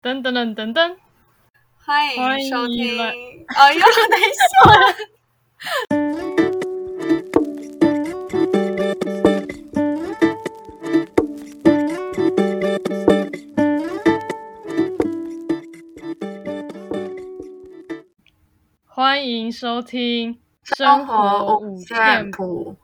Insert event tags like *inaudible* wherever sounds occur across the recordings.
噔噔噔噔噔，欢欢迎收听。迎来哦，又等一下。欢迎收听生活五线谱。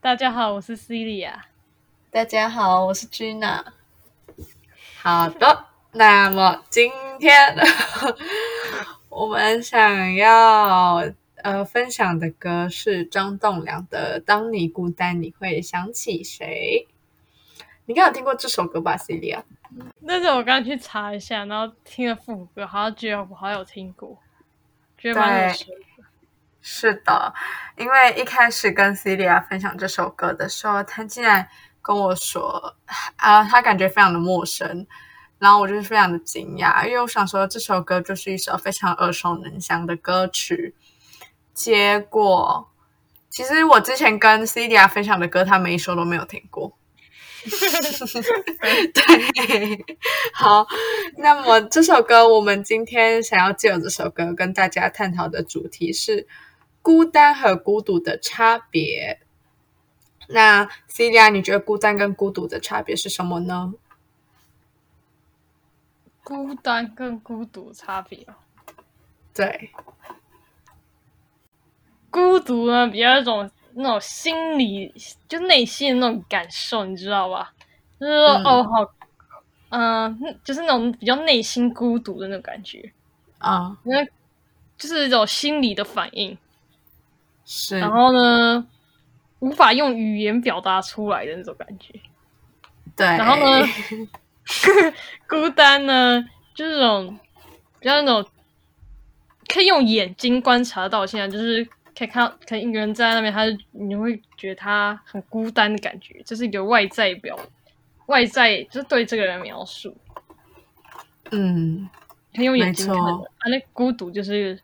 大家好，我是 Celia。大家好，我是 Gina。好的，那么今天 *laughs* 我们想要呃分享的歌是张栋梁的《当你孤单，你会想起谁》。你应该有听过这首歌吧，Celia？那是我刚刚去查一下，然后听了副歌，好像觉得我好像有听过，觉得蛮耳熟的。是的，因为一开始跟 Celia 分享这首歌的时候，他竟然跟我说啊，他感觉非常的陌生，然后我就是非常的惊讶，因为我想说这首歌就是一首非常耳熟能详的歌曲，结果其实我之前跟 Celia 分享的歌，他每一首都没有听过。*laughs* 对，好，那么这首歌，我们今天想要借由这首歌跟大家探讨的主题是孤单和孤独的差别。那 Celia，你觉得孤单跟孤独的差别是什么呢？孤单跟孤独差别哦，对，孤独呢比较一种那种心理，就内心的那种感受，你知道吧？就是说，嗯。哦，好，嗯、就是那种比较内心孤独的那种感觉，啊、因为就是一种心理的反应。是，然后呢，无法用语言表达出来的那种感觉。对，然后呢，*laughs* *laughs* 孤单呢，就是这种比较那种可以用眼睛观察到，现在就是可以看到，可能一个人站在那边，他就你会觉得他很孤单的感觉，这是一个外在表，外在就是对这个人描述，嗯，可以用眼睛看没错的。啊，那孤独就是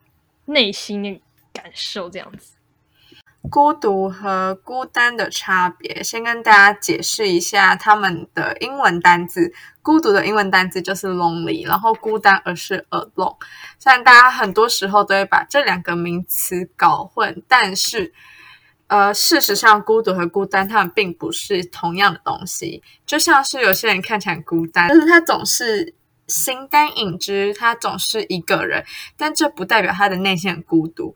内心的感受这样子。孤独和孤单的差别，先跟大家解释一下他们的英文单字。孤独的英文单字就是 lonely，然后孤单而是 alone。虽然大家很多时候都会把这两个名词搞混，但是呃，事实上，孤独和孤单它们并不是同样的东西。就像是有些人看起来孤单，但是他总是形单影只，他总是一个人，但这不代表他的内心很孤独。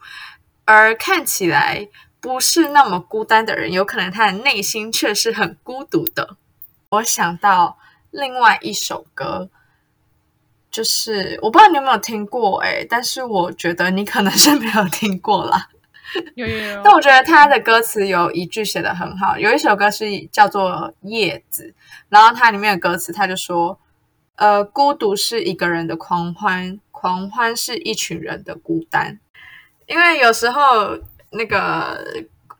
而看起来不是那么孤单的人，有可能他的内心却是很孤独的。我想到另外一首歌，就是我不知道你有没有听过诶，但是我觉得你可能是没有听过啦。有有有但，我觉得他的歌词有一句写的很好，有一首歌是叫做《叶子》，然后它里面的歌词他就说：“呃，孤独是一个人的狂欢，狂欢是一群人的孤单。”因为有时候那个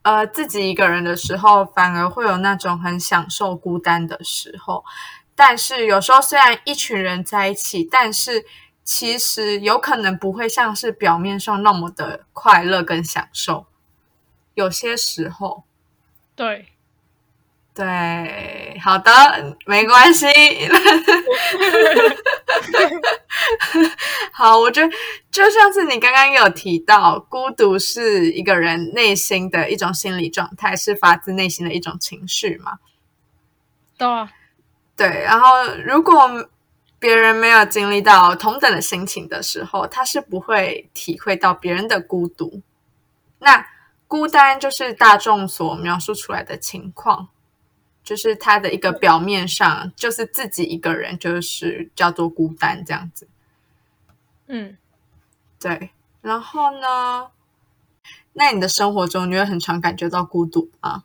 呃自己一个人的时候，反而会有那种很享受孤单的时候。但是有时候虽然一群人在一起，但是其实有可能不会像是表面上那么的快乐跟享受。有些时候，对，对，好的，没关系。*laughs* 好，我觉得就像是你刚刚有提到，孤独是一个人内心的一种心理状态，是发自内心的一种情绪嘛？对啊，对，然后如果别人没有经历到同等的心情的时候，他是不会体会到别人的孤独。那孤单就是大众所描述出来的情况，就是他的一个表面上就是自己一个人，就是叫做孤单这样子。嗯，对，然后呢？那你的生活中，你会很常感觉到孤独吗？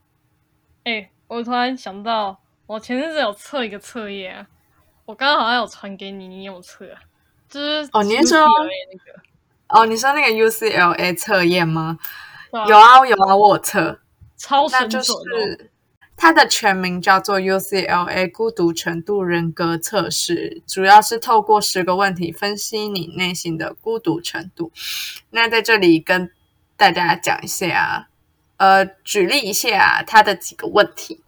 哎、我突然想到，我前阵子有测一个测验啊，我刚刚好像有传给你，你有测啊？就是哦你是说那个？哦，你说那个 UCLA 测验吗？有啊，有啊，我有测。超神准哦！是它的全名叫做 UCLA 孤独程度人格测试，主要是透过十个问题分析你内心的孤独程度。那在这里跟大家讲一下，呃，举例一下它的几个问题，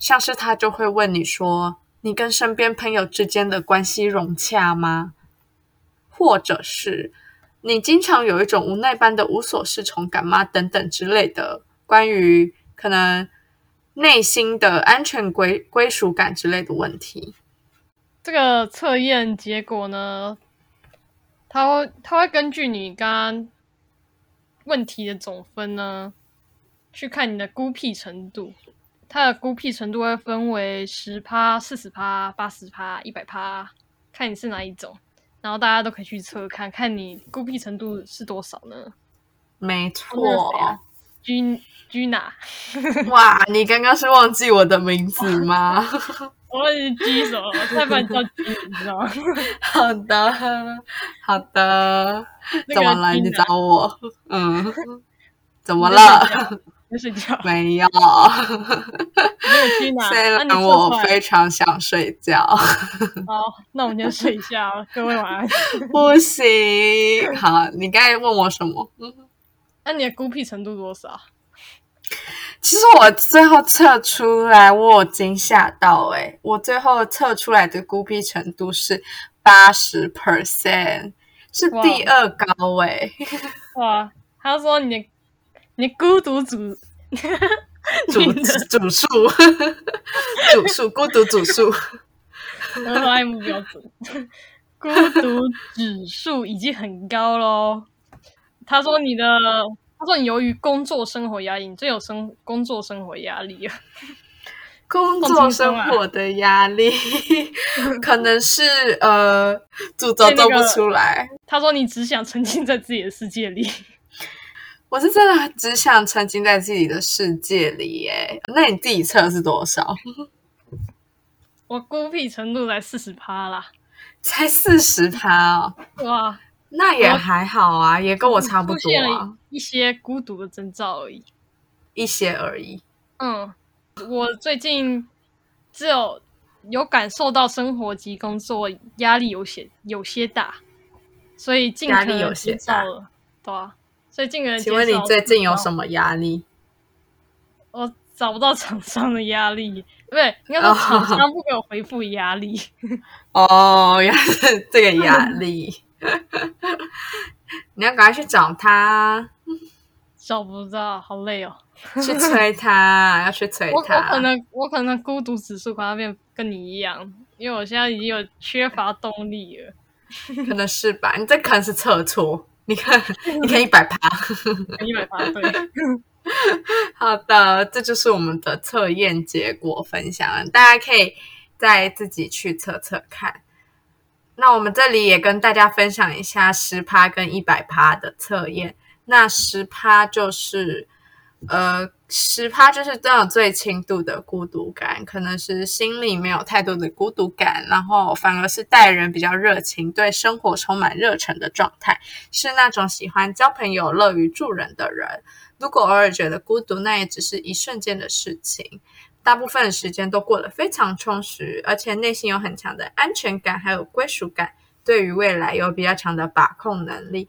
像是他就会问你说，你跟身边朋友之间的关系融洽吗？或者是你经常有一种无奈般的无所适从感吗？等等之类的，关于可能内心的安全归归属感之类的问题。这个测验结果呢，它会它会根据你刚刚问题的总分呢，去看你的孤僻程度。它的孤僻程度会分为十趴、四十趴、八十趴、一百趴，看你是哪一种。然后大家都可以去测看看你孤僻程度是多少呢？没错，G Gina，*laughs* 哇，你刚刚是忘记我的名字吗？*laughs* 我是 G 手，太不然叫君你知道吗？*laughs* 好的，好的。怎么了？你找我？嗯，怎么了？睡觉没有，没有虽然我非常想睡觉。好，那我们先睡一下，各位晚安。不行，好，你刚才问我什么？那你的孤僻程度多少？其实我最后测出来，我有惊吓到哎！我最后测出来的孤僻程度是八十 percent，是第二高哎！*laughs* 哇，他说你的。你孤独主 *laughs* 主主数，*laughs* 主数孤独指数，我爱目标准，孤独指数已经很高喽。他说你的，他说你由于工作生活压力，你最有生工作生活压力啊。*laughs* 工作生活的压力，*laughs* 可能是呃，主轴做不出来。他说你只想沉浸在自己的世界里。*laughs* 我是真的只想沉浸在自己的世界里耶。那你自己测是多少？我孤僻程度才四十趴啦，才四十趴哦。哇，那也还好啊，也跟我差不多啊。一些孤独的征兆而已，一些而已。嗯，我最近只有有感受到生活及工作压力有些有些大，所以尽可能减少了，对啊。所以，尽可能请问你最近有什么压力？我找不到厂商的压力，不对，应该说厂商不给我回复压力。*laughs* 哦，原来是这个压力。*laughs* 你要赶快去找他。找不到，好累哦。去催他，*laughs* 要去催他。我可能，我可能孤独指数快要变跟你一样，因为我现在已经有缺乏动力了。可能是吧，你这可能是测错。你看，*laughs* 你看一百趴，一百趴，对。好的，这就是我们的测验结果分享，大家可以再自己去测测看。那我们这里也跟大家分享一下十趴跟一百趴的测验。那十趴就是。呃，十趴就是这种最轻度的孤独感，可能是心里没有太多的孤独感，然后反而是待人比较热情，对生活充满热忱的状态，是那种喜欢交朋友、乐于助人的人。如果偶尔觉得孤独，那也只是一瞬间的事情，大部分的时间都过得非常充实，而且内心有很强的安全感，还有归属感，对于未来有比较强的把控能力，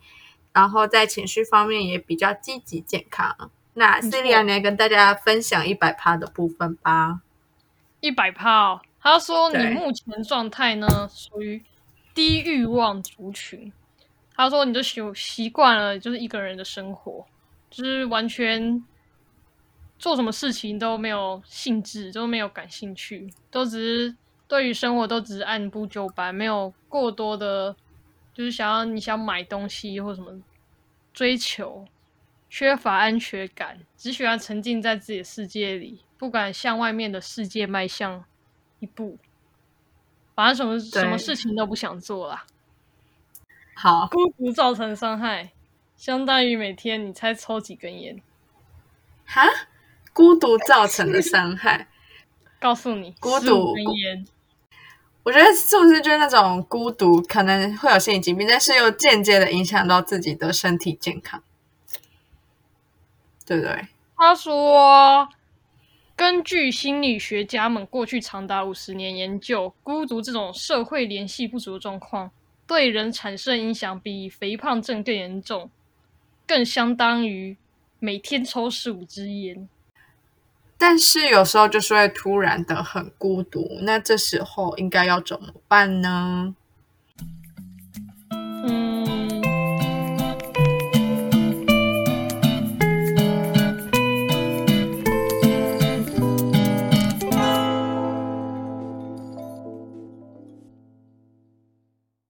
然后在情绪方面也比较积极健康。那 Celia，你来跟大家分享一百趴的部分吧。一百趴，他说你目前状态呢属于低欲望族群。他说你就习习惯了就是一个人的生活，就是完全做什么事情都没有兴致，都没有感兴趣，都只是对于生活都只是按部就班，没有过多的，就是想要你想买东西或什么追求。缺乏安全感，只喜欢沉浸在自己的世界里，不敢向外面的世界迈向一步，反正什么什么事情都不想做啦。好，孤独造成伤害，相当于每天你猜抽几根烟？哈？孤独造成的伤害？*laughs* 告诉你，孤独。我觉得是不是就是那种孤独可能会有心理疾病，但是又间接的影响到自己的身体健康？对不对？他说，根据心理学家们过去长达五十年研究，孤独这种社会联系不足的状况，对人产生影响比肥胖症更严重，更相当于每天抽十五支烟。但是有时候就是会突然的很孤独那这时候应该要怎么办呢？嗯